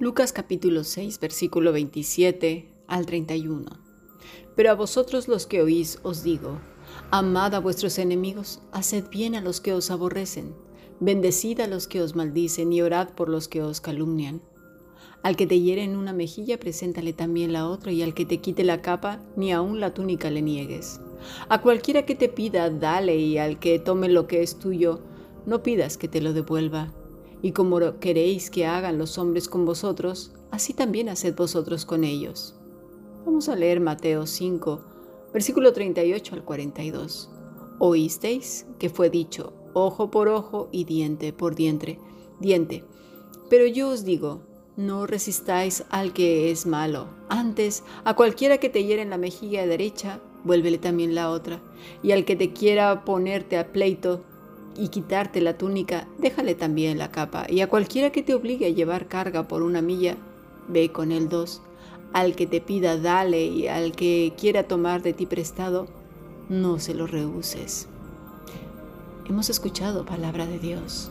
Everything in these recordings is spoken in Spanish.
Lucas capítulo 6, versículo 27 al 31. Pero a vosotros los que oís os digo, amad a vuestros enemigos, haced bien a los que os aborrecen, bendecid a los que os maldicen y orad por los que os calumnian. Al que te hiere en una mejilla, preséntale también la otra, y al que te quite la capa, ni aun la túnica le niegues. A cualquiera que te pida, dale, y al que tome lo que es tuyo, no pidas que te lo devuelva. Y como queréis que hagan los hombres con vosotros, así también haced vosotros con ellos. Vamos a leer Mateo 5, versículo 38 al 42. Oísteis que fue dicho, ojo por ojo y diente por diente, diente. Pero yo os digo, no resistáis al que es malo. Antes, a cualquiera que te hiere en la mejilla derecha, vuélvele también la otra. Y al que te quiera ponerte a pleito, y quitarte la túnica, déjale también la capa, y a cualquiera que te obligue a llevar carga por una milla, ve con él dos. Al que te pida, dale, y al que quiera tomar de ti prestado, no se lo rehuses. Hemos escuchado palabra de Dios.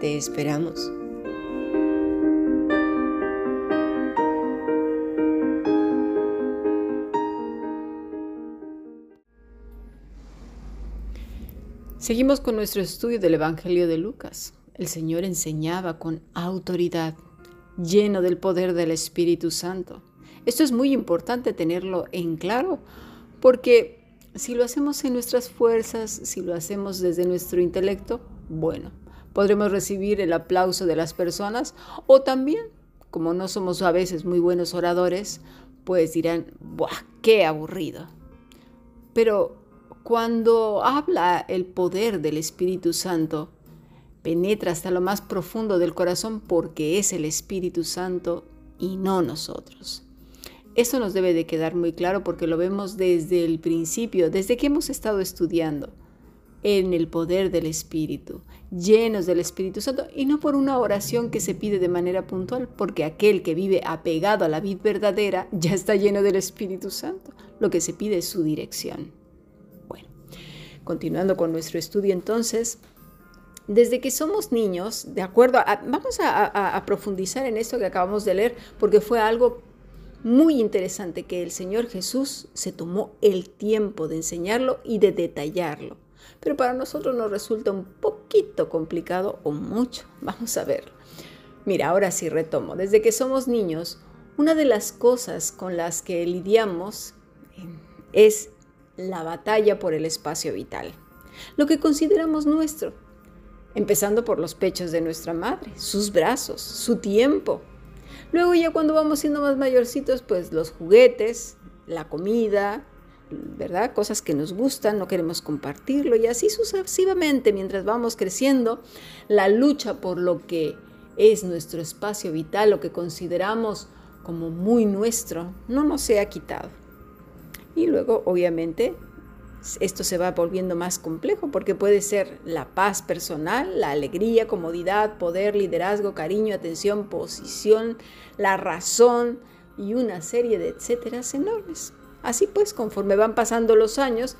Te esperamos. Seguimos con nuestro estudio del Evangelio de Lucas. El Señor enseñaba con autoridad, lleno del poder del Espíritu Santo. Esto es muy importante tenerlo en claro, porque si lo hacemos en nuestras fuerzas, si lo hacemos desde nuestro intelecto, bueno, podremos recibir el aplauso de las personas o también, como no somos a veces muy buenos oradores, pues dirán, ¡buah, qué aburrido! Pero cuando habla el poder del Espíritu Santo, penetra hasta lo más profundo del corazón porque es el Espíritu Santo y no nosotros. Esto nos debe de quedar muy claro porque lo vemos desde el principio, desde que hemos estado estudiando en el poder del Espíritu, llenos del Espíritu Santo, y no por una oración que se pide de manera puntual, porque aquel que vive apegado a la vida verdadera ya está lleno del Espíritu Santo. Lo que se pide es su dirección. Bueno, continuando con nuestro estudio entonces, desde que somos niños, de acuerdo, vamos a, a profundizar en esto que acabamos de leer, porque fue algo muy interesante que el Señor Jesús se tomó el tiempo de enseñarlo y de detallarlo pero para nosotros nos resulta un poquito complicado o mucho. Vamos a verlo. Mira, ahora sí retomo. Desde que somos niños, una de las cosas con las que lidiamos eh, es la batalla por el espacio vital, lo que consideramos nuestro, empezando por los pechos de nuestra madre, sus brazos, su tiempo. Luego ya cuando vamos siendo más mayorcitos, pues los juguetes, la comida, ¿verdad? Cosas que nos gustan, no queremos compartirlo y así sucesivamente mientras vamos creciendo, la lucha por lo que es nuestro espacio vital, lo que consideramos como muy nuestro, no nos se ha quitado. Y luego, obviamente, esto se va volviendo más complejo porque puede ser la paz personal, la alegría, comodidad, poder, liderazgo, cariño, atención, posición, la razón y una serie de etcéteras enormes. Así pues, conforme van pasando los años,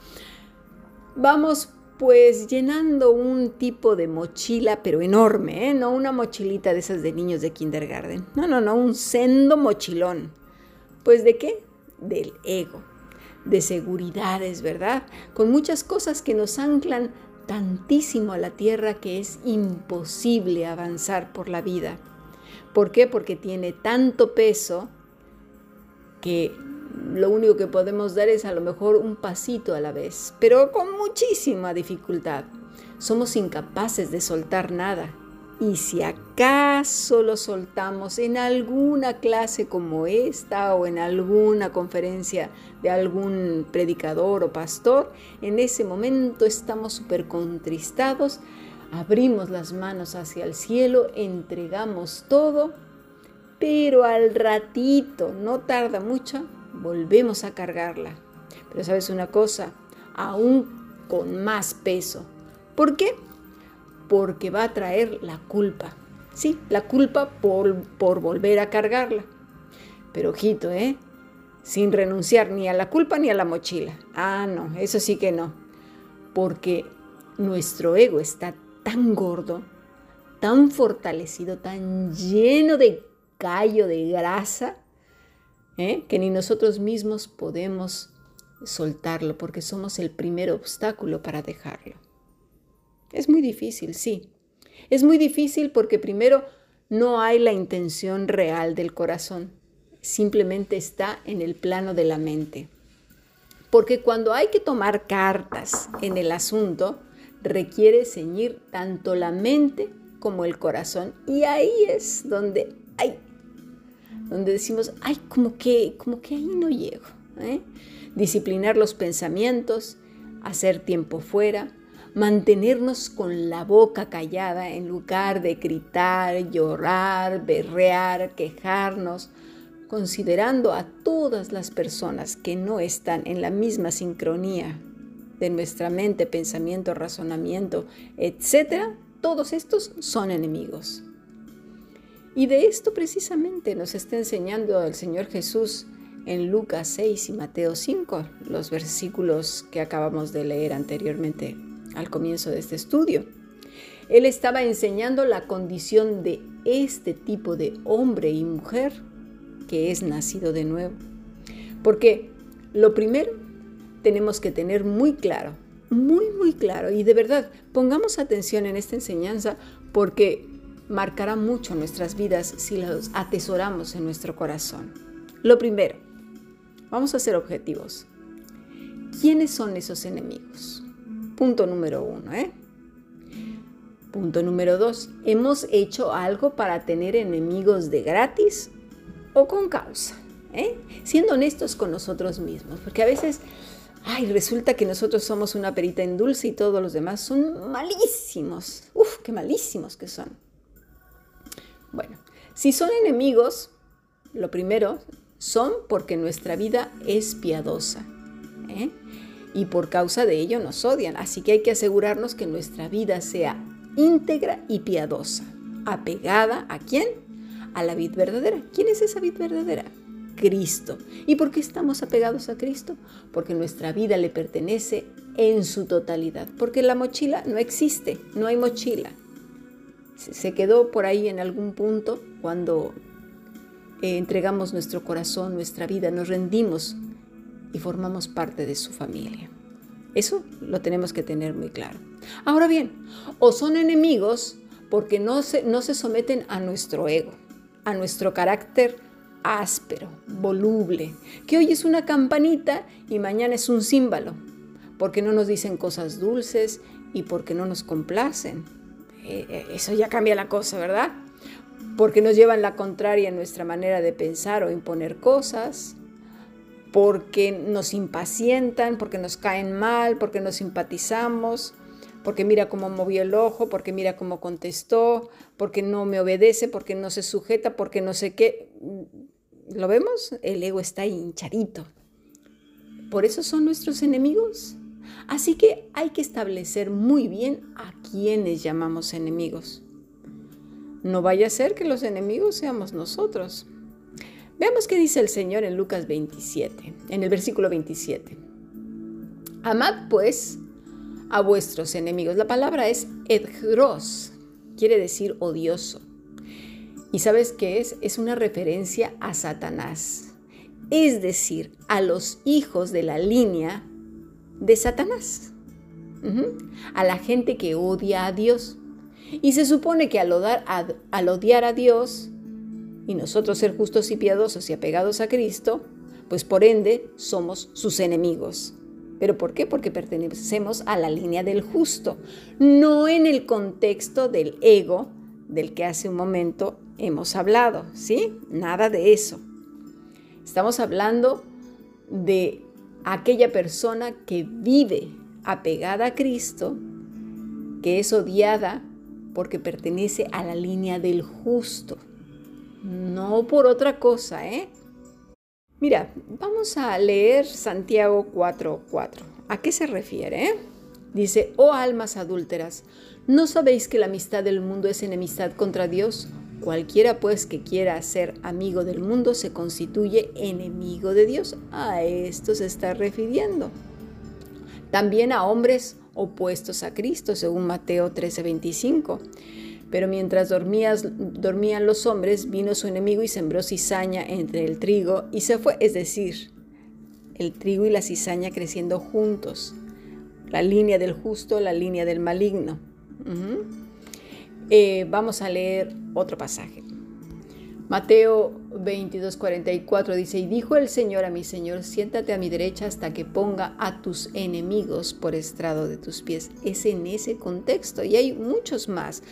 vamos pues llenando un tipo de mochila, pero enorme, ¿eh? no una mochilita de esas de niños de kindergarten. No, no, no, un sendo mochilón. Pues de qué? Del ego, de seguridades, ¿verdad? Con muchas cosas que nos anclan tantísimo a la tierra que es imposible avanzar por la vida. ¿Por qué? Porque tiene tanto peso que lo único que podemos dar es a lo mejor un pasito a la vez, pero con muchísima dificultad. somos incapaces de soltar nada. Y si acaso lo soltamos en alguna clase como esta o en alguna conferencia de algún predicador o pastor, en ese momento estamos súper contristados, abrimos las manos hacia el cielo, entregamos todo, pero al ratito, no tarda mucho, volvemos a cargarla. Pero sabes una cosa, aún con más peso. ¿Por qué? porque va a traer la culpa. Sí, la culpa por, por volver a cargarla. Pero ojito, ¿eh? Sin renunciar ni a la culpa ni a la mochila. Ah, no, eso sí que no. Porque nuestro ego está tan gordo, tan fortalecido, tan lleno de callo, de grasa, ¿eh? que ni nosotros mismos podemos soltarlo porque somos el primer obstáculo para dejarlo. Es muy difícil, sí. Es muy difícil porque primero no hay la intención real del corazón, simplemente está en el plano de la mente. Porque cuando hay que tomar cartas en el asunto, requiere ceñir tanto la mente como el corazón. Y ahí es donde hay, donde decimos, ay, como que, como que ahí no llego. ¿eh? Disciplinar los pensamientos, hacer tiempo fuera, mantenernos con la boca callada en lugar de gritar, llorar, berrear, quejarnos, considerando a todas las personas que no están en la misma sincronía de nuestra mente, pensamiento, razonamiento, etc., todos estos son enemigos. Y de esto precisamente nos está enseñando el Señor Jesús en Lucas 6 y Mateo 5, los versículos que acabamos de leer anteriormente al comienzo de este estudio. Él estaba enseñando la condición de este tipo de hombre y mujer que es nacido de nuevo. Porque lo primero tenemos que tener muy claro, muy, muy claro, y de verdad pongamos atención en esta enseñanza porque marcará mucho nuestras vidas si los atesoramos en nuestro corazón. Lo primero, vamos a ser objetivos. ¿Quiénes son esos enemigos? Punto número uno. ¿eh? Punto número dos. ¿Hemos hecho algo para tener enemigos de gratis o con causa? ¿eh? Siendo honestos con nosotros mismos, porque a veces, ay, resulta que nosotros somos una perita en dulce y todos los demás son malísimos. Uf, qué malísimos que son. Bueno, si son enemigos, lo primero son porque nuestra vida es piadosa. ¿eh? y por causa de ello nos odian. Así que hay que asegurarnos que nuestra vida sea íntegra y piadosa, apegada a quién? A la vid verdadera. ¿Quién es esa vid verdadera? Cristo. ¿Y por qué estamos apegados a Cristo? Porque nuestra vida le pertenece en su totalidad. Porque la mochila no existe, no hay mochila. Se quedó por ahí en algún punto cuando eh, entregamos nuestro corazón, nuestra vida, nos rendimos y formamos parte de su familia. Eso lo tenemos que tener muy claro. Ahora bien, o son enemigos porque no se, no se someten a nuestro ego, a nuestro carácter áspero, voluble, que hoy es una campanita y mañana es un címbalo, porque no nos dicen cosas dulces y porque no nos complacen. Eh, eh, eso ya cambia la cosa, ¿verdad? Porque nos llevan la contraria en nuestra manera de pensar o imponer cosas, porque nos impacientan, porque nos caen mal, porque nos simpatizamos, porque mira cómo movió el ojo, porque mira cómo contestó, porque no me obedece, porque no se sujeta, porque no sé qué. ¿Lo vemos? El ego está hinchadito. Por eso son nuestros enemigos. Así que hay que establecer muy bien a quienes llamamos enemigos. No vaya a ser que los enemigos seamos nosotros. Veamos qué dice el Señor en Lucas 27, en el versículo 27. Amad pues a vuestros enemigos. La palabra es edgros, quiere decir odioso. ¿Y sabes qué es? Es una referencia a Satanás, es decir, a los hijos de la línea de Satanás, a la gente que odia a Dios. Y se supone que al, al odiar a Dios, y nosotros ser justos y piadosos y apegados a Cristo, pues por ende somos sus enemigos. ¿Pero por qué? Porque pertenecemos a la línea del justo, no en el contexto del ego del que hace un momento hemos hablado, ¿sí? Nada de eso. Estamos hablando de aquella persona que vive apegada a Cristo, que es odiada porque pertenece a la línea del justo, no por otra cosa, ¿eh? Mira, vamos a leer Santiago 4:4. ¿A qué se refiere? Dice, oh almas adúlteras, ¿no sabéis que la amistad del mundo es enemistad contra Dios? Cualquiera pues que quiera ser amigo del mundo se constituye enemigo de Dios. A esto se está refiriendo. También a hombres opuestos a Cristo, según Mateo 13:25. Pero mientras dormían los hombres, vino su enemigo y sembró cizaña entre el trigo y se fue. Es decir, el trigo y la cizaña creciendo juntos. La línea del justo, la línea del maligno. Eh, vamos a leer otro pasaje. Mateo 22, 44 dice, y dijo el Señor a mi Señor, siéntate a mi derecha hasta que ponga a tus enemigos por estrado de tus pies. Es en ese contexto y hay muchos más.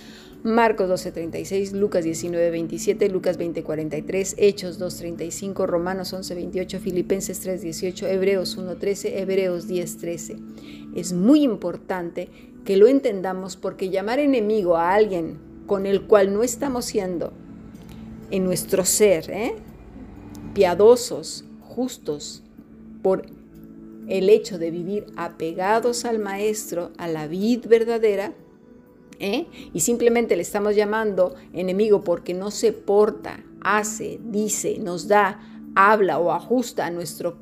Marcos 12:36, Lucas 19:27, Lucas 20:43, Hechos 2:35, Romanos 11:28, Filipenses 3:18, Hebreos 1:13, Hebreos 10:13. Es muy importante que lo entendamos porque llamar enemigo a alguien con el cual no estamos siendo en nuestro ser, ¿eh? piadosos, justos, por el hecho de vivir apegados al Maestro, a la vid verdadera, ¿eh? y simplemente le estamos llamando enemigo porque no se porta, hace, dice, nos da, habla o ajusta a nuestro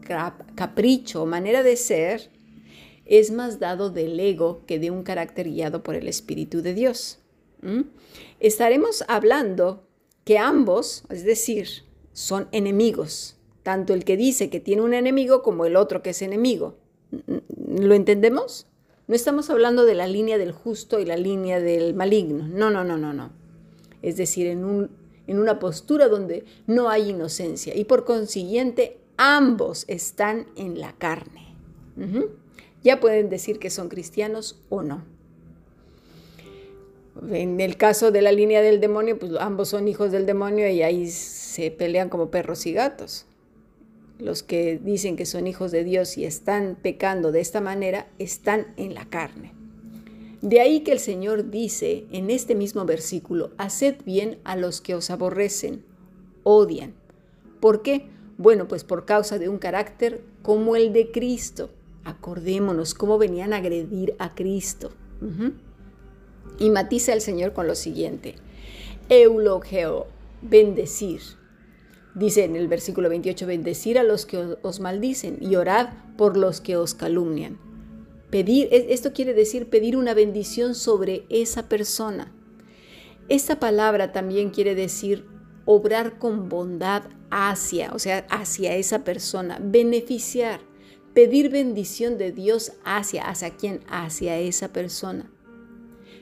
capricho o manera de ser, es más dado del ego que de un carácter guiado por el Espíritu de Dios. Estaremos hablando que ambos, es decir, son enemigos, tanto el que dice que tiene un enemigo como el otro que es enemigo. ¿Lo entendemos? No estamos hablando de la línea del justo y la línea del maligno. No, no, no, no, no. Es decir, en, un, en una postura donde no hay inocencia y por consiguiente ambos están en la carne. Ya pueden decir que son cristianos o no. En el caso de la línea del demonio, pues ambos son hijos del demonio y ahí se pelean como perros y gatos los que dicen que son hijos de Dios y están pecando de esta manera, están en la carne. De ahí que el Señor dice en este mismo versículo, haced bien a los que os aborrecen, odian. ¿Por qué? Bueno, pues por causa de un carácter como el de Cristo. Acordémonos cómo venían a agredir a Cristo. Y matiza el Señor con lo siguiente, eulogeo, bendecir Dice en el versículo 28, bendecir a los que os maldicen y orad por los que os calumnian. Pedir, esto quiere decir pedir una bendición sobre esa persona. Esta palabra también quiere decir obrar con bondad hacia, o sea, hacia esa persona, beneficiar, pedir bendición de Dios hacia, hacia quién, hacia esa persona.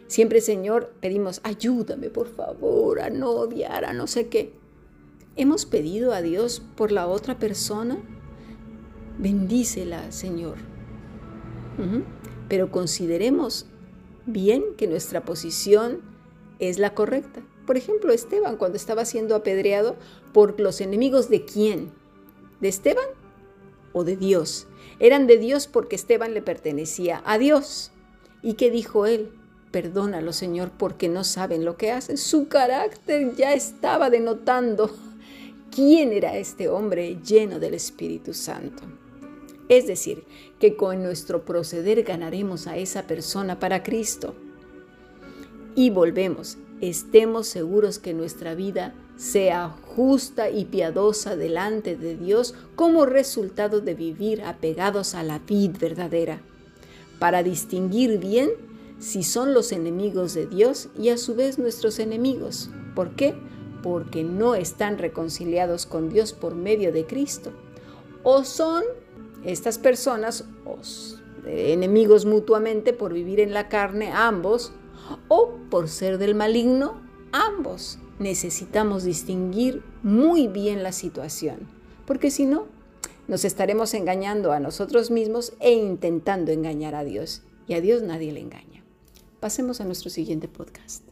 Siempre, Señor, pedimos, ayúdame, por favor, a no odiar, a no sé qué. ¿Hemos pedido a Dios por la otra persona? Bendícela, Señor. Pero consideremos bien que nuestra posición es la correcta. Por ejemplo, Esteban, cuando estaba siendo apedreado por los enemigos de quién? ¿De Esteban o de Dios? Eran de Dios porque Esteban le pertenecía a Dios. ¿Y qué dijo él? Perdónalo, Señor, porque no saben lo que hacen. Su carácter ya estaba denotando quién era este hombre lleno del Espíritu Santo. Es decir, que con nuestro proceder ganaremos a esa persona para Cristo. Y volvemos, estemos seguros que nuestra vida sea justa y piadosa delante de Dios como resultado de vivir apegados a la vid verdadera, para distinguir bien si son los enemigos de Dios y a su vez nuestros enemigos. ¿Por qué? porque no están reconciliados con Dios por medio de Cristo. O son estas personas enemigos mutuamente por vivir en la carne, ambos, o por ser del maligno, ambos. Necesitamos distinguir muy bien la situación, porque si no, nos estaremos engañando a nosotros mismos e intentando engañar a Dios. Y a Dios nadie le engaña. Pasemos a nuestro siguiente podcast.